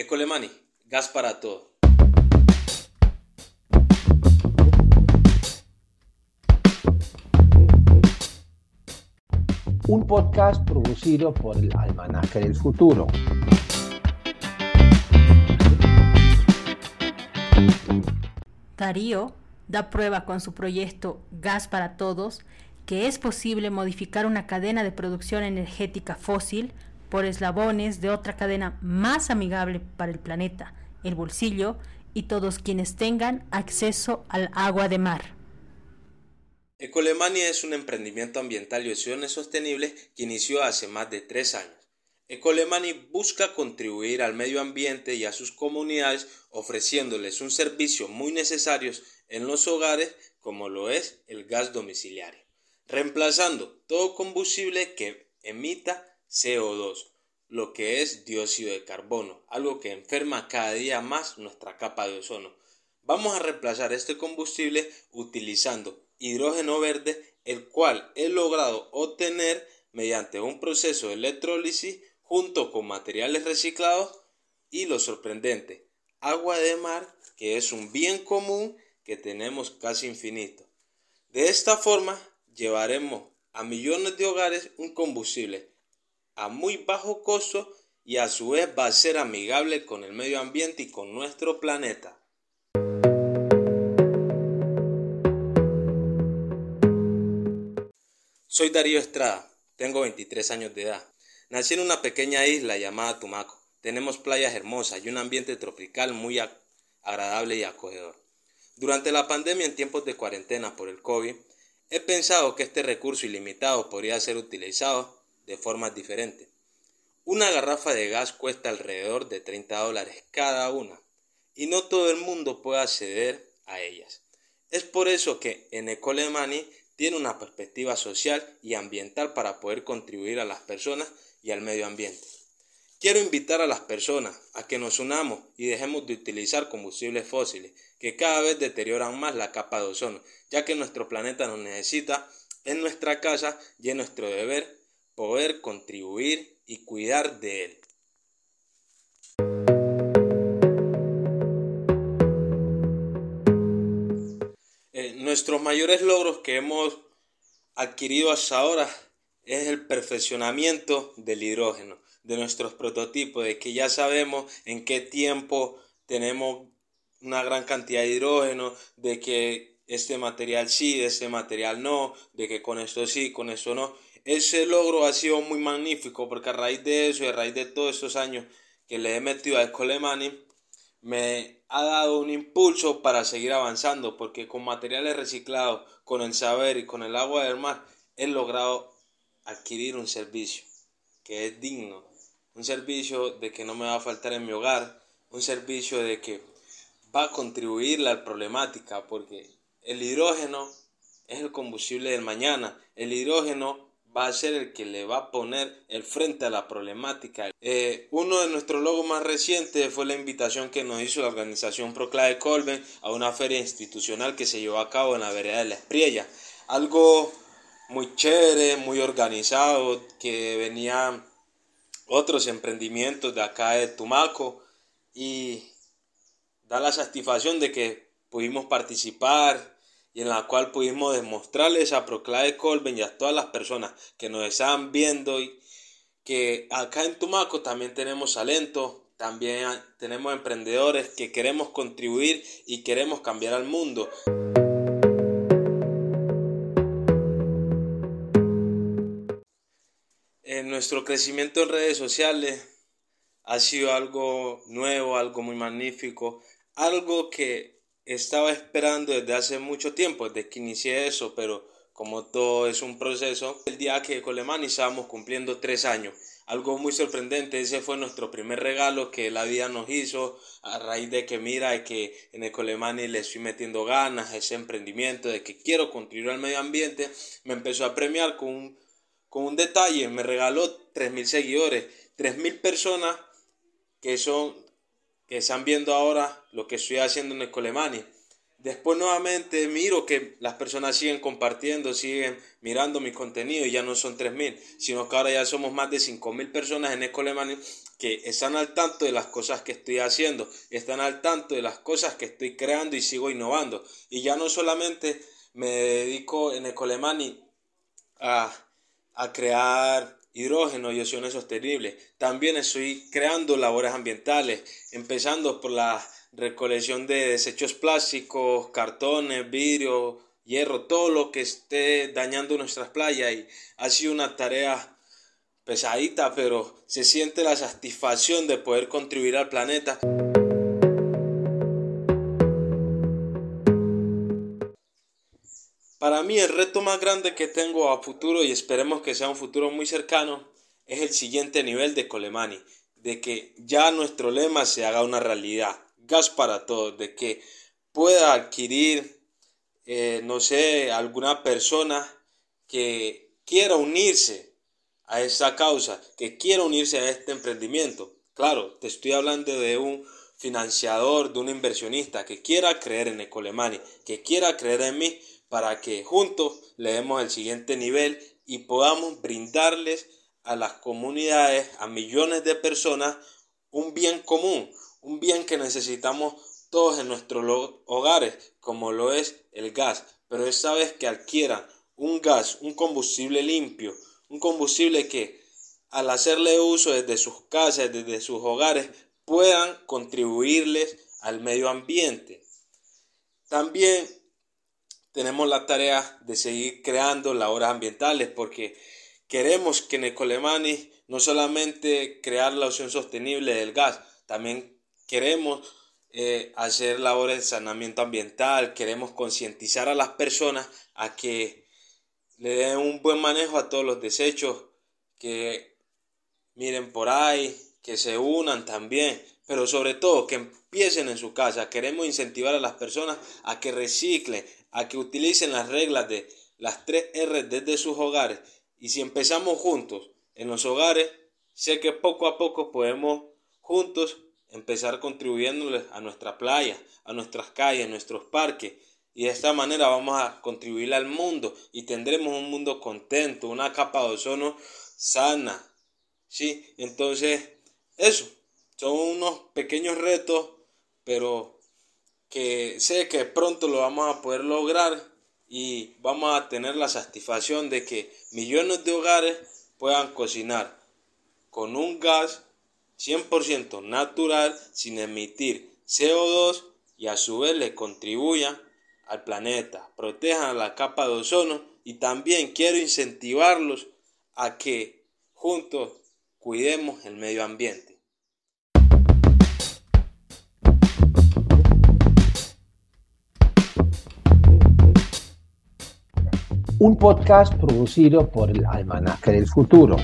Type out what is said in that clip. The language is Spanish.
Ecolemani, gas para todo. Un podcast producido por el Almanaque del Futuro. Darío da prueba con su proyecto Gas para Todos que es posible modificar una cadena de producción energética fósil por eslabones de otra cadena más amigable para el planeta, el bolsillo y todos quienes tengan acceso al agua de mar. Ecolemania es un emprendimiento ambiental y opciones sostenibles que inició hace más de tres años. Ecolemani busca contribuir al medio ambiente y a sus comunidades ofreciéndoles un servicio muy necesario en los hogares como lo es el gas domiciliario, reemplazando todo combustible que emita CO2, lo que es dióxido de carbono, algo que enferma cada día más nuestra capa de ozono. Vamos a reemplazar este combustible utilizando hidrógeno verde, el cual he logrado obtener mediante un proceso de electrólisis junto con materiales reciclados y lo sorprendente, agua de mar, que es un bien común que tenemos casi infinito. De esta forma, llevaremos a millones de hogares un combustible a muy bajo costo y a su vez va a ser amigable con el medio ambiente y con nuestro planeta. Soy Darío Estrada, tengo 23 años de edad. Nací en una pequeña isla llamada Tumaco. Tenemos playas hermosas y un ambiente tropical muy agradable y acogedor. Durante la pandemia en tiempos de cuarentena por el COVID, he pensado que este recurso ilimitado podría ser utilizado de formas diferentes. Una garrafa de gas cuesta alrededor de 30 dólares cada una y no todo el mundo puede acceder a ellas. Es por eso que en Ecolemani tiene una perspectiva social y ambiental para poder contribuir a las personas y al medio ambiente. Quiero invitar a las personas a que nos unamos y dejemos de utilizar combustibles fósiles que cada vez deterioran más la capa de ozono, ya que nuestro planeta nos necesita en nuestra casa y es nuestro deber poder contribuir y cuidar de él. Eh, nuestros mayores logros que hemos adquirido hasta ahora es el perfeccionamiento del hidrógeno, de nuestros prototipos, de que ya sabemos en qué tiempo tenemos una gran cantidad de hidrógeno, de que este material sí, este material no, de que con esto sí, con esto no. Ese logro ha sido muy magnífico porque a raíz de eso y a raíz de todos estos años que le he metido a Escolemani, me ha dado un impulso para seguir avanzando porque con materiales reciclados, con el saber y con el agua del mar he logrado adquirir un servicio que es digno, un servicio de que no me va a faltar en mi hogar, un servicio de que va a contribuir a la problemática, porque el hidrógeno es el combustible del mañana, el hidrógeno va a ser el que le va a poner el frente a la problemática. Eh, uno de nuestros logos más recientes fue la invitación que nos hizo la organización Proclave Colben a una feria institucional que se llevó a cabo en la vereda de la Espriella. Algo muy chévere, muy organizado, que venían otros emprendimientos de acá de Tumaco y da la satisfacción de que pudimos participar y en la cual pudimos demostrarles a Proclave Colben y a todas las personas que nos están viendo y que acá en Tumaco también tenemos talento, también tenemos emprendedores que queremos contribuir y queremos cambiar al mundo. nuestro crecimiento en redes sociales ha sido algo nuevo, algo muy magnífico, algo que estaba esperando desde hace mucho tiempo, desde que inicié eso, pero como todo es un proceso, el día que Colemani estábamos cumpliendo tres años, algo muy sorprendente, ese fue nuestro primer regalo que la vida nos hizo a raíz de que mira que en Ecolemani le estoy metiendo ganas ese emprendimiento, de que quiero contribuir al medio ambiente, me empezó a premiar con un con un detalle, me regaló 3.000 seguidores, 3.000 personas que son, que están viendo ahora lo que estoy haciendo en el Colemani. Después nuevamente miro que las personas siguen compartiendo, siguen mirando mi contenido y ya no son 3.000, sino que ahora ya somos más de 5.000 personas en Ecolemani que están al tanto de las cosas que estoy haciendo, están al tanto de las cosas que estoy creando y sigo innovando. Y ya no solamente me dedico en Ecolemani a, a crear hidrógeno y opciones sostenibles, también estoy creando labores ambientales, empezando por la recolección de desechos plásticos, cartones, vidrio, hierro, todo lo que esté dañando nuestras playas. Y ha sido una tarea pesadita, pero se siente la satisfacción de poder contribuir al planeta. Para mí el reto más grande que tengo a futuro y esperemos que sea un futuro muy cercano es el siguiente nivel de Colemani, de que ya nuestro lema se haga una realidad gas para todos, de que pueda adquirir, eh, no sé, alguna persona que quiera unirse a esa causa, que quiera unirse a este emprendimiento. Claro, te estoy hablando de un financiador, de un inversionista que quiera creer en Ecolemani, que quiera creer en mí para que juntos le demos el siguiente nivel y podamos brindarles a las comunidades, a millones de personas, un bien común, un bien que necesitamos todos en nuestros hogares, como lo es el gas, pero esta vez que adquieran un gas, un combustible limpio, un combustible que al hacerle uso desde sus casas, desde sus hogares, puedan contribuirles al medio ambiente. También tenemos la tarea de seguir creando labores ambientales porque queremos que en no solamente crear la opción sostenible del gas, también queremos eh, hacer labores de saneamiento ambiental, queremos concientizar a las personas a que le den un buen manejo a todos los desechos, que miren por ahí, que se unan también, pero sobre todo que empiecen en su casa. Queremos incentivar a las personas a que reciclen, a que utilicen las reglas de las tres R desde sus hogares. Y si empezamos juntos en los hogares, sé que poco a poco podemos juntos empezar contribuyéndoles a nuestra playa, a nuestras calles, a nuestros parques. Y de esta manera vamos a contribuir al mundo y tendremos un mundo contento, una capa de ozono sana. ¿Sí? Entonces, eso, son unos pequeños retos, pero que sé que pronto lo vamos a poder lograr y vamos a tener la satisfacción de que millones de hogares puedan cocinar con un gas 100% natural sin emitir CO2 y a su vez le contribuyan al planeta, protejan la capa de ozono y también quiero incentivarlos a que juntos cuidemos el medio ambiente. Un podcast producido por el Almanaque del Futuro.